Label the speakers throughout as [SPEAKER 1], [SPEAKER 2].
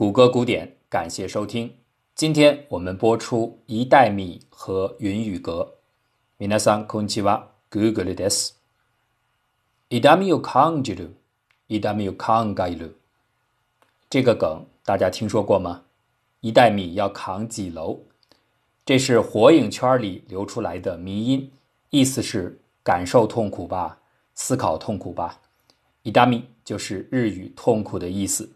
[SPEAKER 1] 谷歌古典，感谢收听。今天我们播出一袋米和云雨阁。皆さんこんにちは、Google です。一袋米を扛着る、一袋米を扛がいる。这个梗大家听说过吗？一袋米要扛几楼？这是火影圈里流出来的迷音，意思是感受痛苦吧，思考痛苦吧。一袋米就是日语痛苦的意思。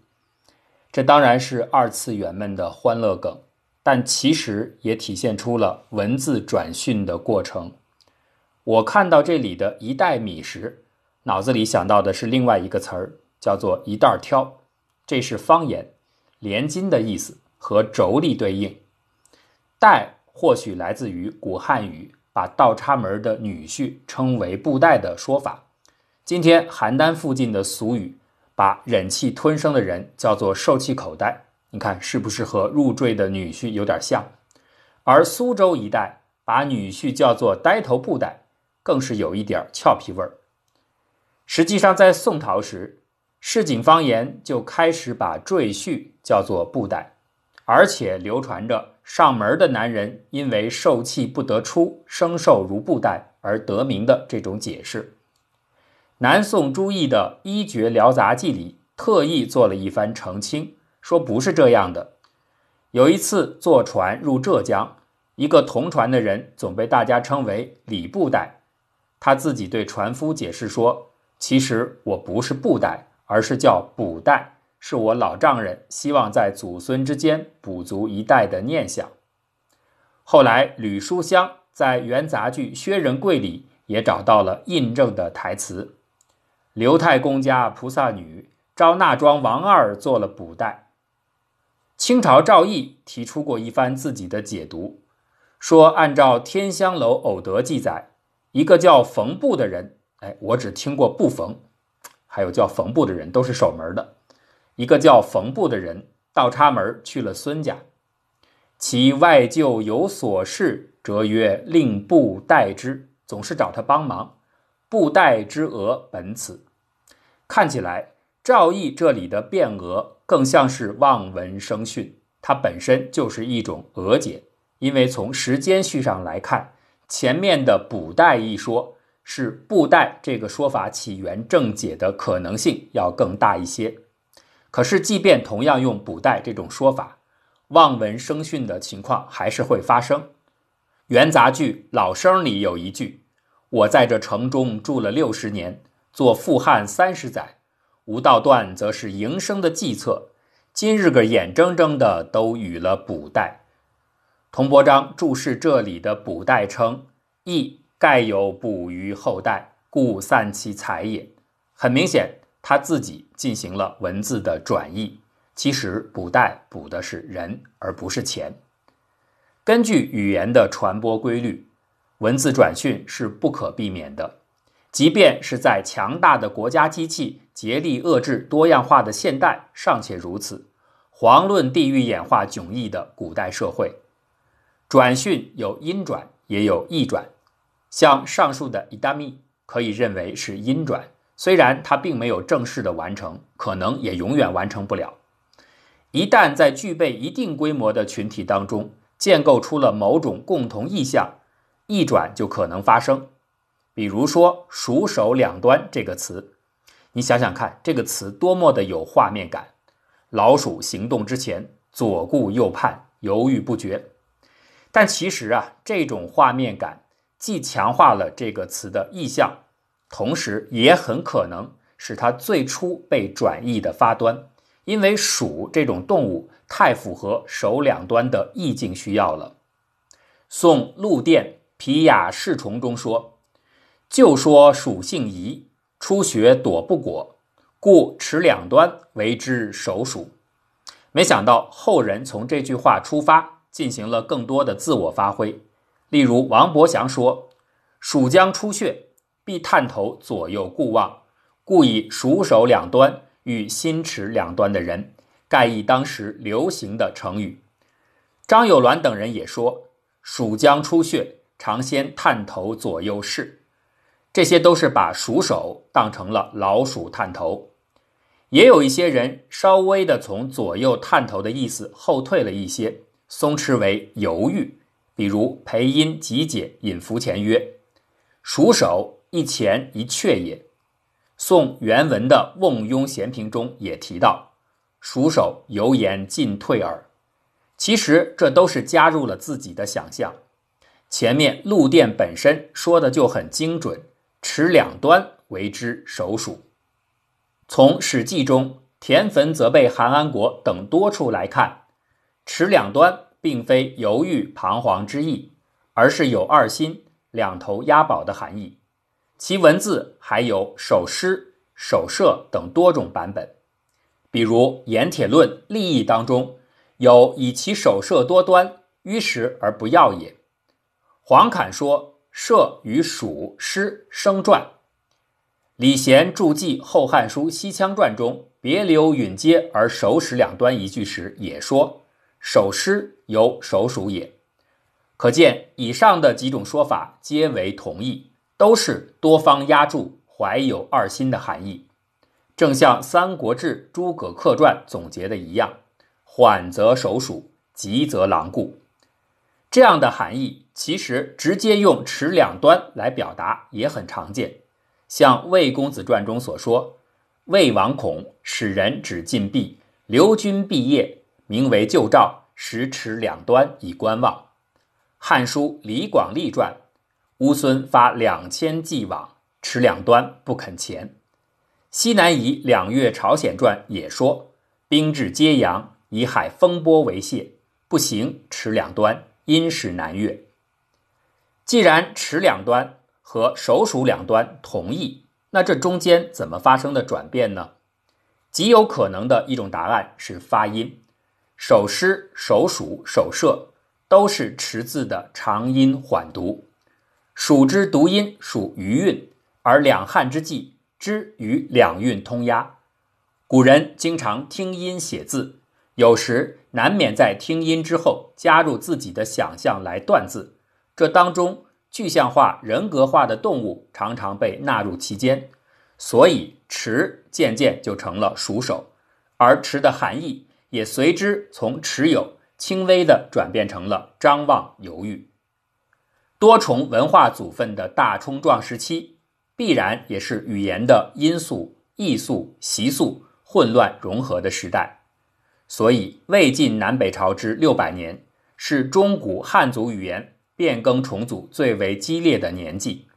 [SPEAKER 1] 这当然是二次元们的欢乐梗，但其实也体现出了文字转训的过程。我看到这里的一袋米时，脑子里想到的是另外一个词儿，叫做一袋挑。这是方言，连襟的意思，和妯娌对应。袋或许来自于古汉语，把倒插门的女婿称为布袋的说法。今天邯郸附近的俗语。把忍气吞声的人叫做受气口袋，你看是不是和入赘的女婿有点像？而苏州一带把女婿叫做呆头布袋，更是有一点俏皮味儿。实际上，在宋朝时，市井方言就开始把赘婿叫做布袋，而且流传着上门的男人因为受气不得出，生受如布袋而得名的这种解释。南宋朱熹的《医绝聊杂记》里特意做了一番澄清，说不是这样的。有一次坐船入浙江，一个同船的人总被大家称为李布袋，他自己对船夫解释说：“其实我不是布袋，而是叫补袋，是我老丈人希望在祖孙之间补足一代的念想。”后来吕书香在元杂剧《薛仁贵》里也找到了印证的台词。刘太公家菩萨女招纳庄王二做了补袋。清朝赵翼提出过一番自己的解读，说按照《天香楼偶得》记载，一个叫冯布的人，哎，我只听过布冯，还有叫冯布的人都是守门的。一个叫冯布的人倒插门去了孙家，其外舅有所事，则曰令布代之，总是找他帮忙。布袋之讹本此。看起来，赵毅这里的变讹更像是望文生训，它本身就是一种讹解。因为从时间序上来看，前面的“补带”一说，是布袋这个说法起源正解的可能性要更大一些。可是，即便同样用“补袋”这种说法，望文生训的情况还是会发生。元杂剧《老生》里有一句：“我在这城中住了六十年。”做富汉三十载，吴道断则是营生的计策。今日个眼睁睁的都与了补代。童伯章注释这里的补代称：“亦盖有补于后代，故散其财也。”很明显，他自己进行了文字的转译。其实补代补的是人，而不是钱。根据语言的传播规律，文字转训是不可避免的。即便是在强大的国家机器竭力遏制多样化的现代，尚且如此，遑论地域演化迥异的古代社会。转训有阴转，也有义转。像上述的伊达密，可以认为是阴转，虽然它并没有正式的完成，可能也永远完成不了。一旦在具备一定规模的群体当中建构出了某种共同意向，义转就可能发生。比如说“鼠手两端”这个词，你想想看，这个词多么的有画面感。老鼠行动之前左顾右盼，犹豫不决。但其实啊，这种画面感既强化了这个词的意象，同时也很可能是它最初被转译的发端。因为鼠这种动物太符合手两端的意境需要了。宋陆电《皮雅释虫》中说。就说属性宜，初学躲不果，故持两端为之首属。没想到后人从这句话出发，进行了更多的自我发挥。例如王伯祥说：“鼠将出血，必探头左右顾望，故以鼠手两端与心持两端的人，盖以当时流行的成语。”张友鸾等人也说：“鼠将出血，常先探头左右视。”这些都是把鼠手当成了老鼠探头。也有一些人稍微的从左右探头的意思后退了一些，松弛为犹豫。比如培音集解引符前曰：“蜀首一前一阙也。”宋原文的《瓮庸闲评》中也提到：“蜀首犹言进退耳。”其实这都是加入了自己的想象。前面陆电本身说的就很精准，持两端为之首属。从《史记》中田汾责备韩安国等多处来看，“持两端”并非犹豫彷徨之意，而是有二心、两头押宝的含义。其文字还有守诗、守射等多种版本。比如《盐铁论·立意》当中有“以其手射多端，迂实而不要也”。黄侃说：“射与蜀诗生传。”李贤注记《后汉书·西羌传》中“别留允接而手使两端”一句时，也说“手诗由手属也”。可见，以上的几种说法皆为同意，都是多方压注、怀有二心的含义。正像《三国志·诸葛恪传》总结的一样：“缓则手属，急则狼顾。”这样的含义，其实直接用持两端来表达也很常见。像魏公子传中所说：“魏王恐使人指禁闭，留军毕业，名为救赵，时持两端以观望。”《汉书·李广利传》：“乌孙发两千骑往，持两端不肯前。”西南夷两月朝鲜传也说：“兵至揭阳，以海风波为泄，不行持两端，因使南越。”既然持两端。和手属两端同义，那这中间怎么发生的转变呢？极有可能的一种答案是发音。手诗、手属、手射都是持字的长音缓读，属之读音属余韵，而两汉之际之与两韵通押。古人经常听音写字，有时难免在听音之后加入自己的想象来断字，这当中。具象化、人格化的动物常常被纳入其间，所以“持”渐渐就成了熟手，而“持”的含义也随之从持有轻微的转变成了张望、犹豫。多重文化组分的大冲撞时期，必然也是语言的因素、艺术、习俗混乱融合的时代，所以魏晋南北朝之六百年，是中古汉族语言。变更重组最为激烈的年纪。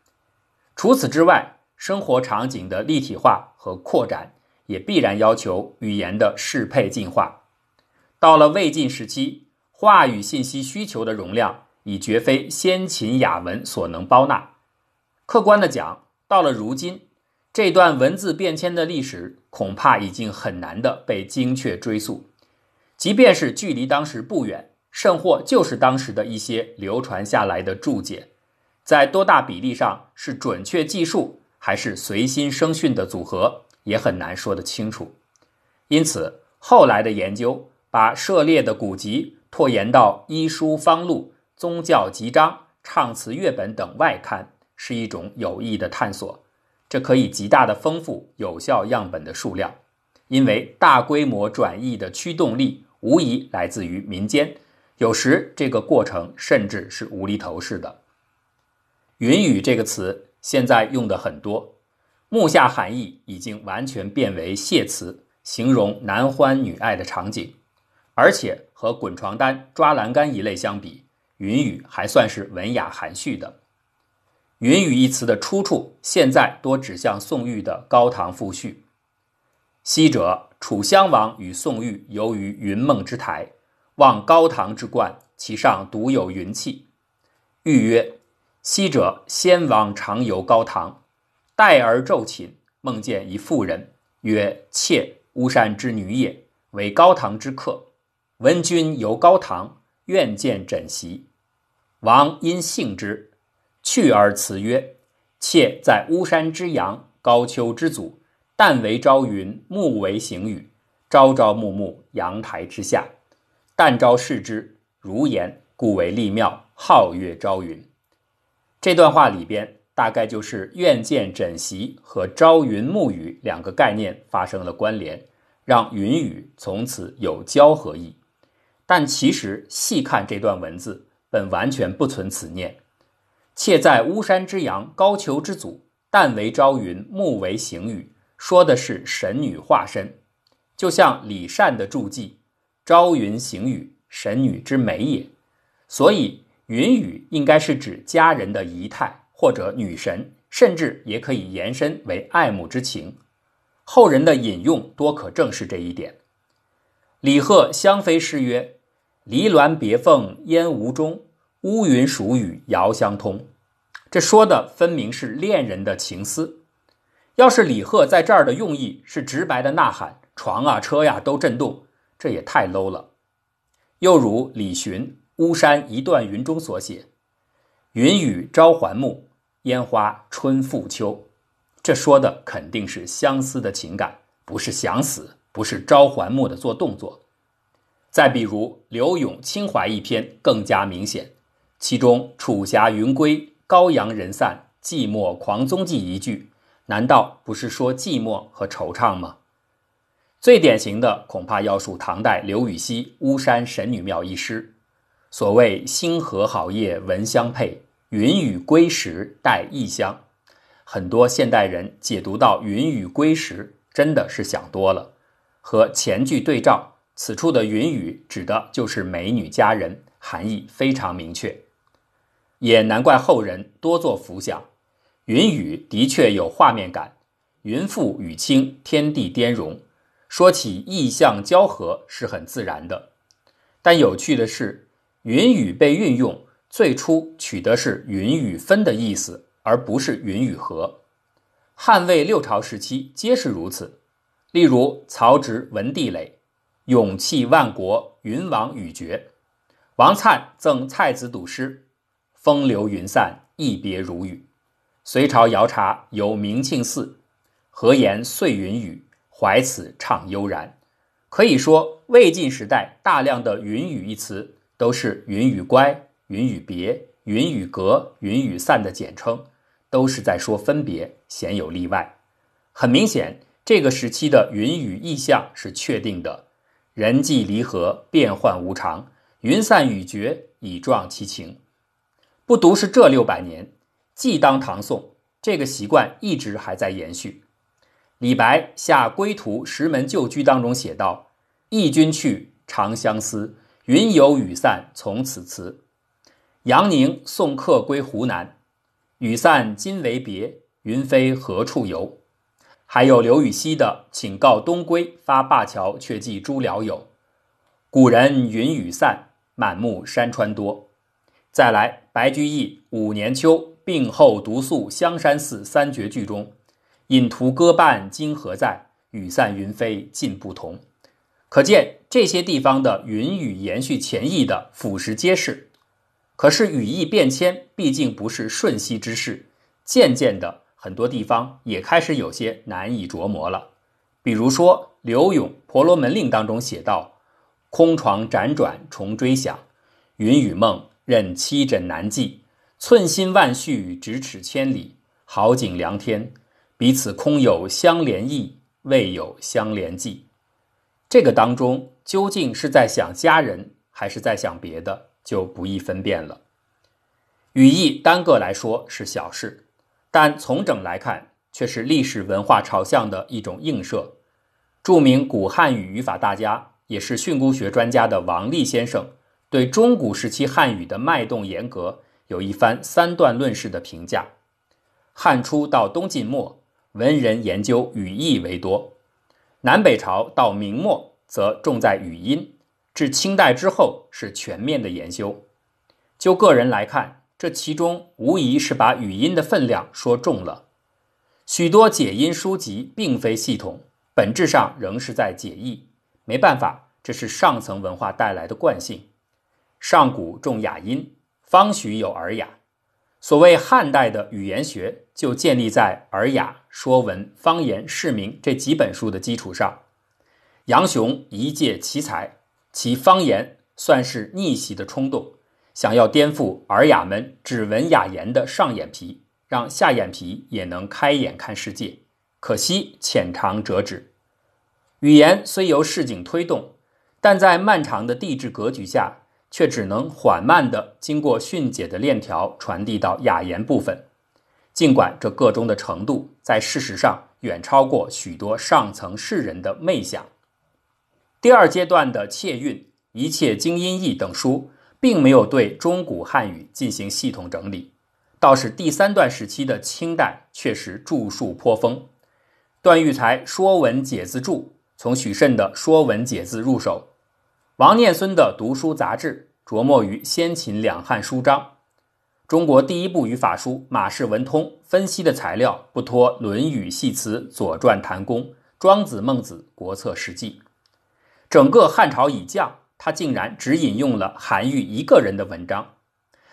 [SPEAKER 1] 除此之外，生活场景的立体化和扩展，也必然要求语言的适配进化。到了魏晋时期，话语信息需求的容量已绝非先秦雅文所能包纳。客观的讲，到了如今，这段文字变迁的历史，恐怕已经很难的被精确追溯。即便是距离当时不远。甚或就是当时的一些流传下来的注解，在多大比例上是准确记述，还是随心生训的组合，也很难说得清楚。因此，后来的研究把涉猎的古籍拓延到医书方录、宗教集章、唱词乐本等外刊，是一种有益的探索。这可以极大的丰富有效样本的数量，因为大规模转译的驱动力无疑来自于民间。有时这个过程甚至是无厘头式的。云雨这个词现在用的很多，目下含义已经完全变为谢词，形容男欢女爱的场景。而且和滚床单、抓栏杆一类相比，云雨还算是文雅含蓄的。云雨一词的出处现在多指向宋玉的《高唐赋序》。昔者楚襄王与宋玉游于云梦之台。望高堂之冠，其上独有云气。欲曰：“昔者先王常游高堂，待而昼寝，梦见一妇人，曰：‘妾巫山之女也，为高堂之客。闻君游高堂，愿见枕席。’王因幸之，去而辞曰：‘妾在巫山之阳，高丘之祖。旦为朝云，暮为行雨，朝朝暮暮，阳台之下。’”但朝视之，如言，故为立庙，皓月朝云。这段话里边大概就是愿见枕席和朝云暮雨两个概念发生了关联，让云雨从此有交合意。但其实细看这段文字，本完全不存此念。妾在巫山之阳，高俅之祖，旦为朝云，暮为行雨，说的是神女化身，就像李善的注记：“朝云行雨，神女之美也。”所以。云雨应该是指佳人的仪态，或者女神，甚至也可以延伸为爱慕之情。后人的引用多可证实这一点。李贺《香妃诗》曰：“离鸾别凤烟无踪，乌云属雨遥相通。”这说的分明是恋人的情思。要是李贺在这儿的用意是直白的呐喊，床啊车呀都震动，这也太 low 了。又如李寻。巫山一段云中所写：“云雨朝还暮，烟花春复秋。”这说的肯定是相思的情感，不是想死，不是朝还暮的做动作。再比如柳永《清怀》一篇更加明显，其中“楚霞云归，高阳人散，寂寞狂踪记”一句，难道不是说寂寞和惆怅吗？最典型的恐怕要数唐代刘禹锡《巫山神女庙》一诗。所谓星河好夜闻香配，云雨归时带异香。很多现代人解读到云雨归时，真的是想多了。和前句对照，此处的云雨指的就是美女佳人，含义非常明确。也难怪后人多做浮想，云雨的确有画面感，云复雨清，天地颠融，说起意象交合是很自然的。但有趣的是。云雨被运用，最初取的是云雨分的意思，而不是云雨合。汉魏六朝时期皆是如此。例如曹植《文帝垒》：“勇气万国，云王雨绝。”王粲赠蔡子赌诗：“风流云散，一别如雨。”隋朝姚察由明庆寺：“何言碎云雨，怀此怅悠然。”可以说，魏晋时代大量的“云雨”一词。都是云雨乖、云雨别、云雨隔、云雨散的简称，都是在说分别，鲜有例外。很明显，这个时期的云雨意象是确定的：人际离合，变幻无常，云散雨绝，以状其情。不独是这六百年，既当唐宋，这个习惯一直还在延续。李白下《归途石门旧居》当中写道：“忆君去，长相思。”云游雨散从此辞，杨宁送客归湖南，雨散今为别，云飞何处游？还有刘禹锡的《请告东归发灞桥却寄诸僚友》，古人云雨散，满目山川多。再来，白居易《五年秋病后独宿香山寺三绝句》中，引途歌伴今何在？雨散云飞尽不同。可见这些地方的云雨延续前意的俯拾皆是，可是语义变迁毕竟不是瞬息之事，渐渐的很多地方也开始有些难以琢磨了。比如说刘永《婆罗门令》当中写道：“空床辗转重追想，云雨梦任七枕难记。寸心万绪咫尺千里，好景良天，彼此空有相连意，未有相连迹。”这个当中究竟是在想家人，还是在想别的，就不易分辨了。语义单个来说是小事，但从整来看，却是历史文化朝向的一种映射。著名古汉语语法大家，也是训诂学专家的王立先生，对中古时期汉语的脉动严格有一番三段论式的评价。汉初到东晋末，文人研究语义为多。南北朝到明末则重在语音，至清代之后是全面的研究。就个人来看，这其中无疑是把语音的分量说重了。许多解音书籍并非系统，本质上仍是在解义。没办法，这是上层文化带来的惯性。上古重雅音，方许有尔雅。所谓汉代的语言学，就建立在《尔雅》《说文》《方言》《释名》这几本书的基础上。杨雄一介奇才，其方言算是逆袭的冲动，想要颠覆尔雅们只闻雅言的上眼皮，让下眼皮也能开眼看世界。可惜浅尝辄止。语言虽由市井推动，但在漫长的地质格局下，却只能缓慢地经过迅解的链条传递到雅言部分。尽管这个中的程度在事实上远超过许多上层士人的媚想。第二阶段的《切韵》《一切经音译》等书，并没有对中古汉语进行系统整理，倒是第三段时期的清代确实著述颇丰。段玉裁《说文解字注》，从许慎的《说文解字》入手；王念孙的《读书杂志》，着墨于先秦两汉书章。中国第一部语法书《马氏文通》分析的材料不脱《论语》系辞、《左传》谈公、《庄子》孟子、国策史记。整个汉朝以降，他竟然只引用了韩愈一个人的文章，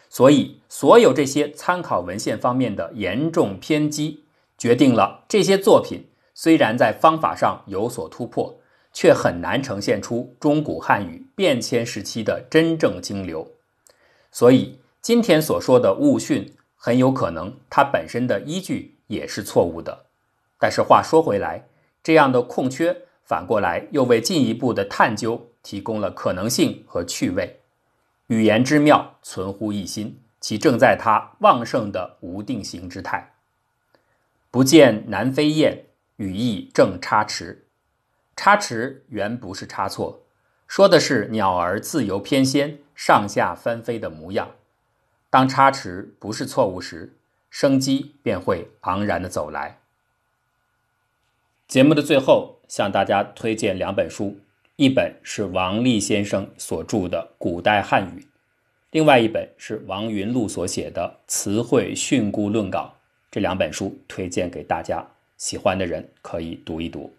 [SPEAKER 1] 所以所有这些参考文献方面的严重偏激，决定了这些作品。虽然在方法上有所突破，却很难呈现出中古汉语变迁时期的真正经流。所以今天所说的误训，很有可能它本身的依据也是错误的。但是话说回来，这样的空缺反过来又为进一步的探究提供了可能性和趣味。语言之妙存乎一心，其正在它旺盛的无定型之态。不见南飞雁。羽翼正差池，差池原不是差错，说的是鸟儿自由翩跹、上下翻飞的模样。当差池不是错误时，生机便会昂然的走来。节目的最后，向大家推荐两本书，一本是王立先生所著的《古代汉语》，另外一本是王云禄所写的《词汇训诂论稿》。这两本书推荐给大家。喜欢的人可以读一读。